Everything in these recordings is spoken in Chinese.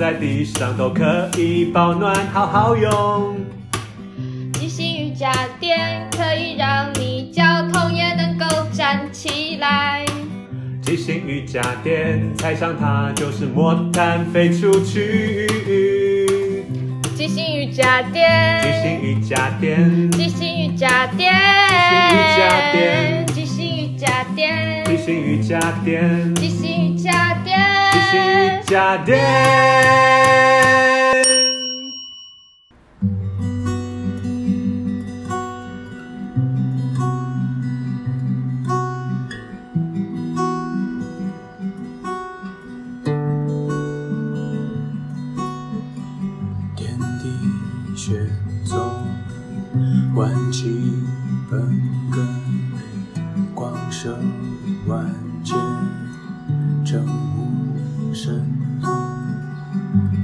在地上都可以保暖，好好用。即兴瑜伽垫可以让你脚痛也能够站起来。即兴瑜伽垫踩上它就是魔毯飞出去。即兴瑜伽垫，即兴瑜伽垫，即兴瑜伽垫，即兴瑜伽垫，即兴瑜伽垫，即兴瑜伽垫。家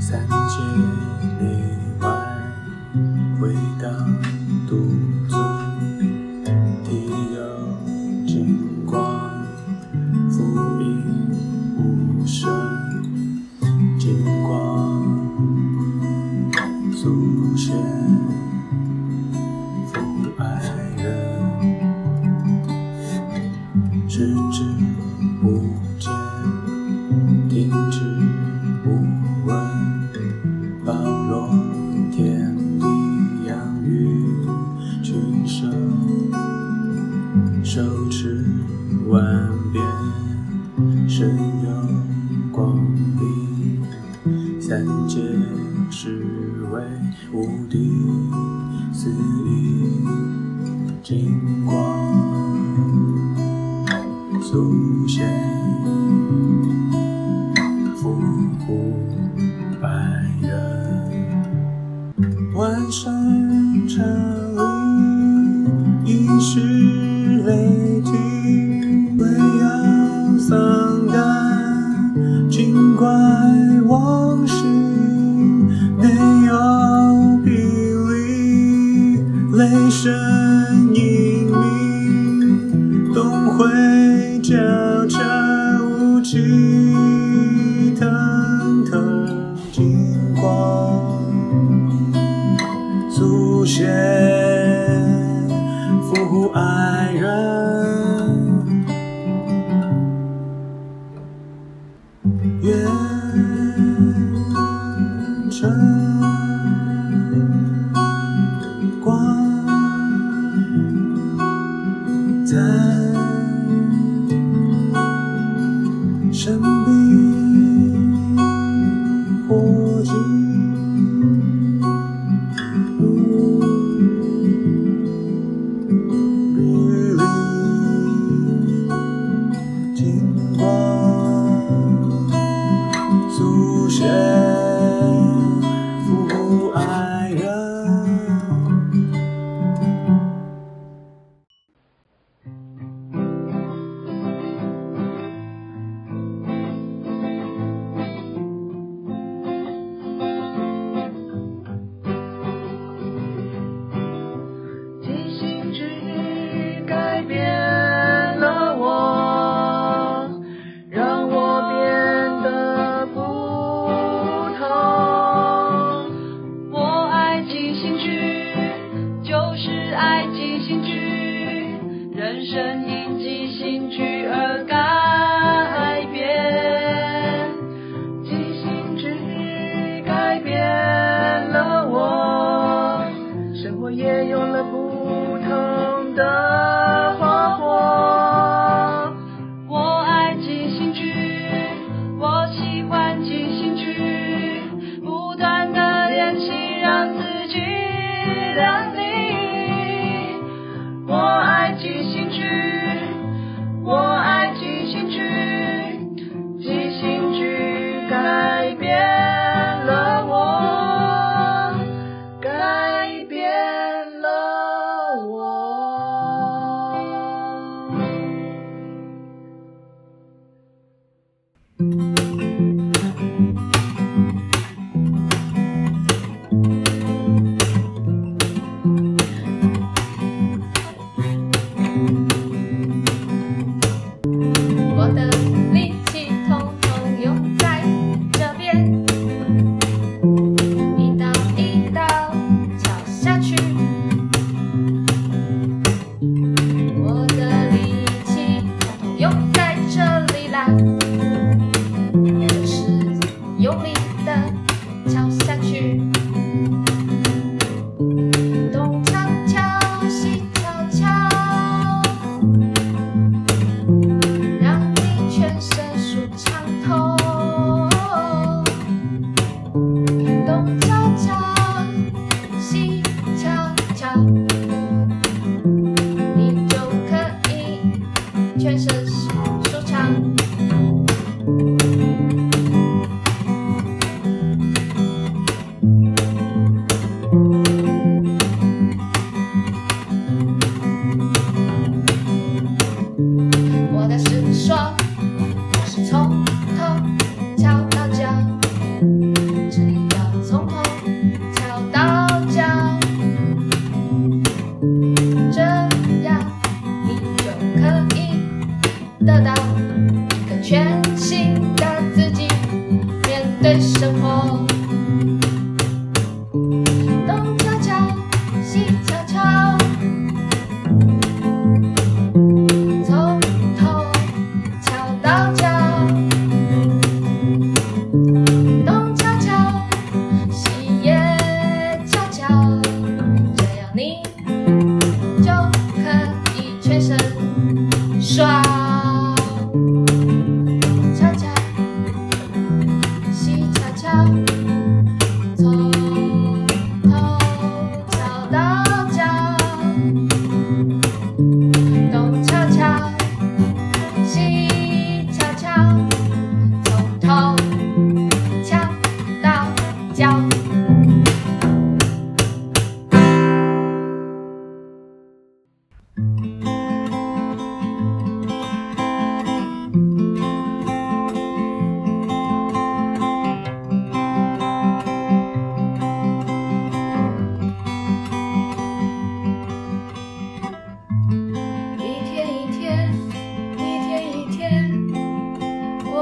三界无敌肆意金光，速现。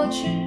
过去。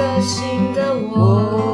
个新的我，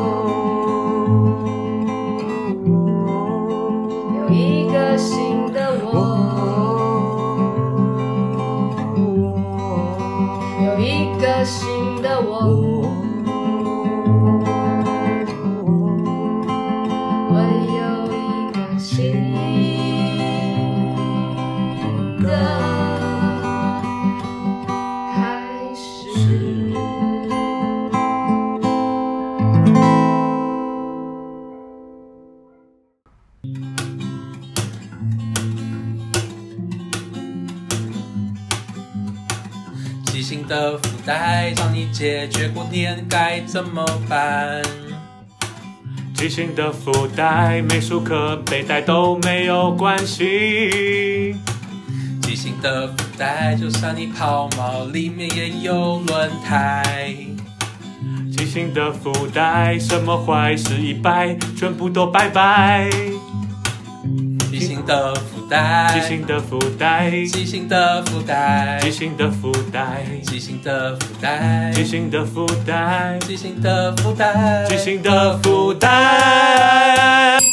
年该怎么办？即兴的福袋，美术课背带都没有关系。即兴的福袋，就算你抛锚，里面也有轮胎。即兴的福袋，什么坏事一败，全部都拜拜。的福袋，即兴的福袋，即兴的福袋，即兴的福袋，即兴的福袋，即兴的福袋，即兴的福袋，即兴的福袋。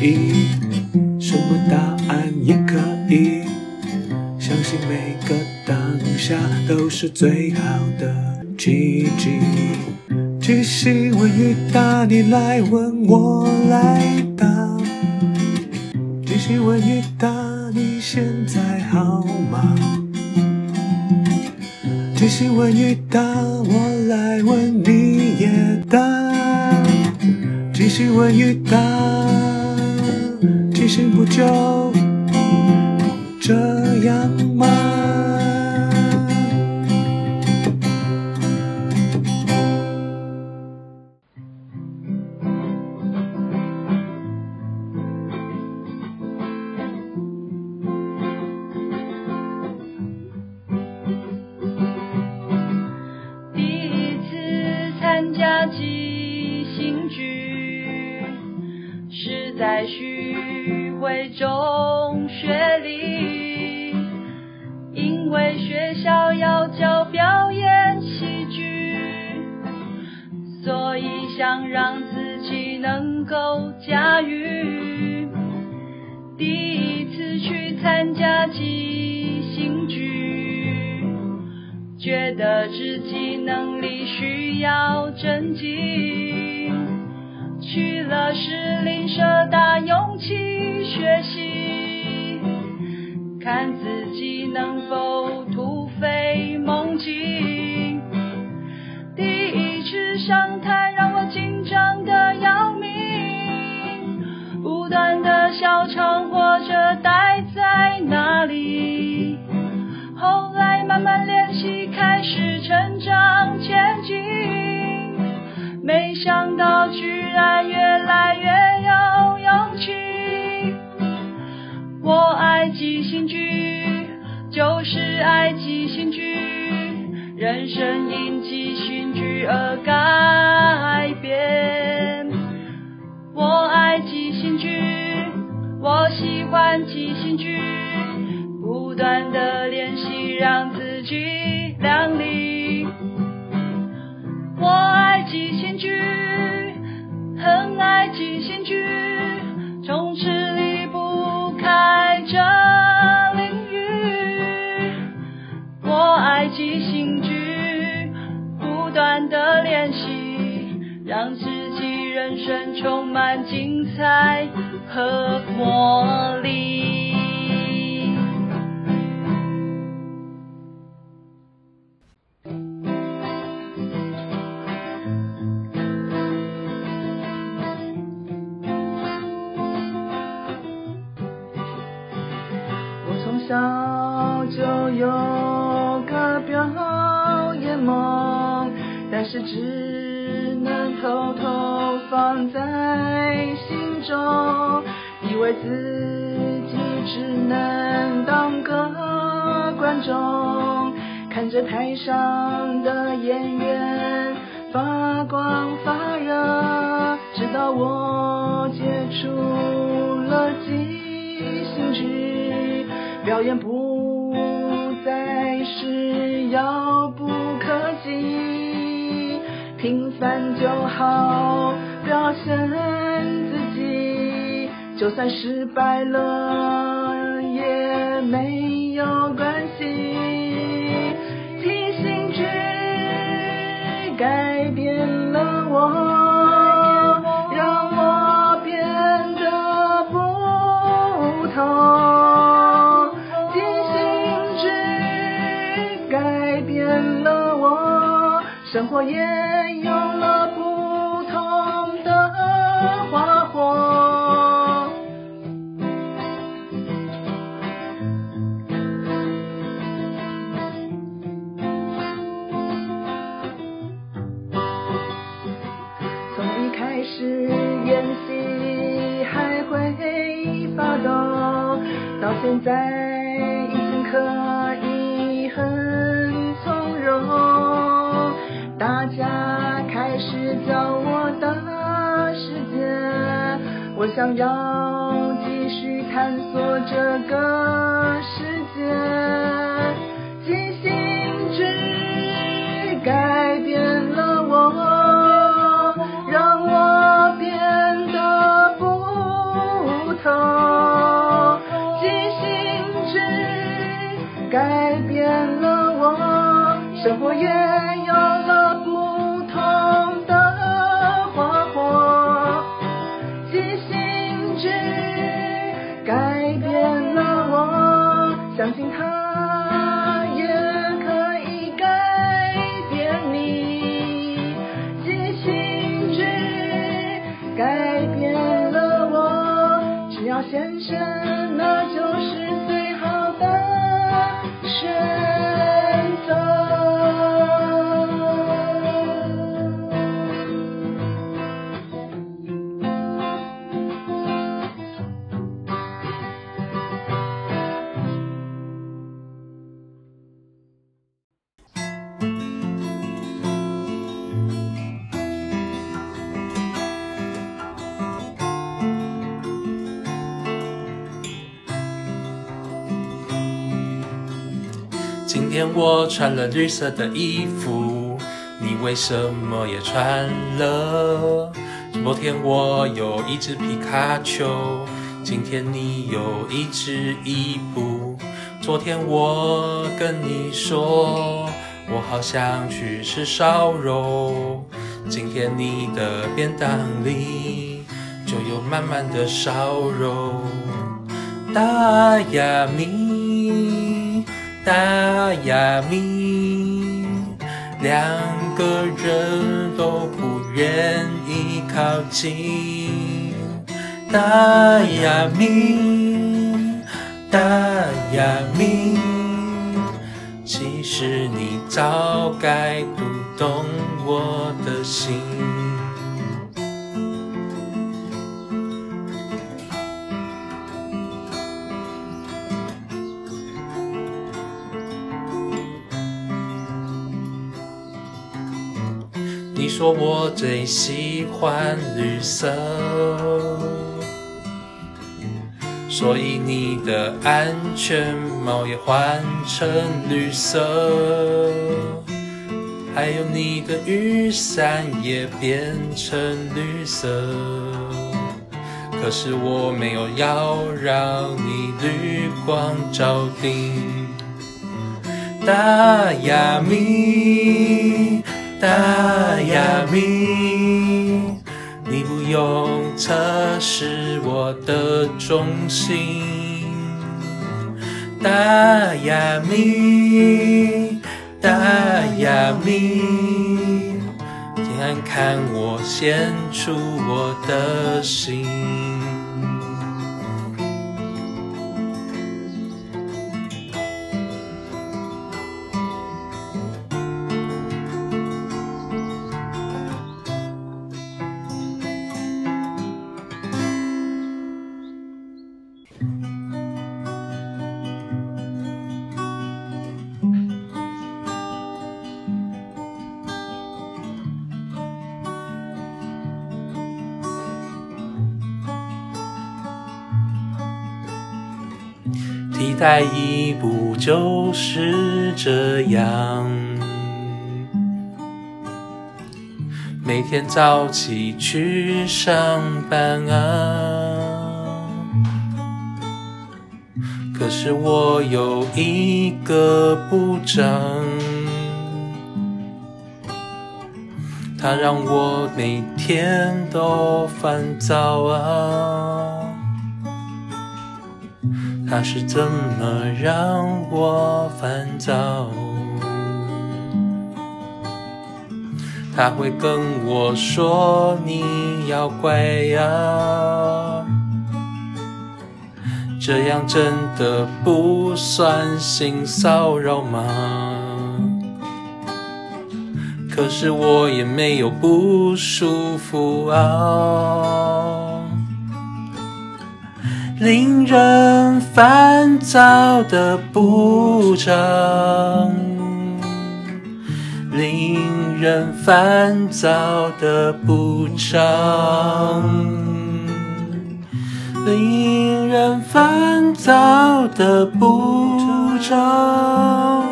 都随意，什么答案也可以，相信每个当下都是最好的奇迹。即兴问与答，你来问我来答。即兴问与答，你现在好吗？即兴问与答，我来问你也答。即兴问与答，心不跳要增进，去了士林社大勇气学习，看自己能否突飞猛进。第一次上台让我紧张得要命，不断的笑场或者待在那里。后来慢慢练习，开始成长前进，想到居然越来越有勇气。我爱即兴剧，就是爱即兴剧，人生因即兴剧而改变。我爱即兴剧，我喜欢即兴剧。生充满精彩和活力。我从小就有个表演梦，但是只能偷偷放在心中，以为自己只能当个观众，看着台上的演员发光发热，直到我接触了即兴剧。表演不再是要但就好表现自己，就算失败了也没有关系。提醒却改变了我，让我变得不同。提醒却改变了我，生活也。现在已经可以很从容。大家开始叫我大世界，我想要继续探索这个世界。生活也有了不同的花火。即兴剧改变了我，相信它也可以改变你。即兴剧改变了我，只要现身，那就是最好的选我穿了绿色的衣服，你为什么也穿了？昨天我有一只皮卡丘，今天你有一只伊布。昨天我跟你说，我好想去吃烧肉，今天你的便当里就有满满的烧肉。大亚米，大亚米，两个人都不愿意靠近。大亚米，大亚米，其实你早该读懂我的心。你说我最喜欢绿色，所以你的安全帽也换成绿色，还有你的雨伞也变成绿色。可是我没有要让你绿光照顶，大亚米。大亚米，你不用测试我的忠心。大亚米，大亚米，看看我献出我的心。替代役不就是这样？每天早起去上班啊。可是我有一个部长，他让我每天都烦躁啊。他是怎么让我烦躁？他会跟我说：“你要乖呀。”这样真的不算性骚扰吗？可是我也没有不舒服啊。令人烦躁的部长，令人烦躁的部长。令人烦躁的部长，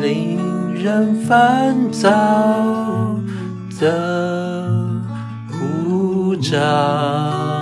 令人烦躁的部长。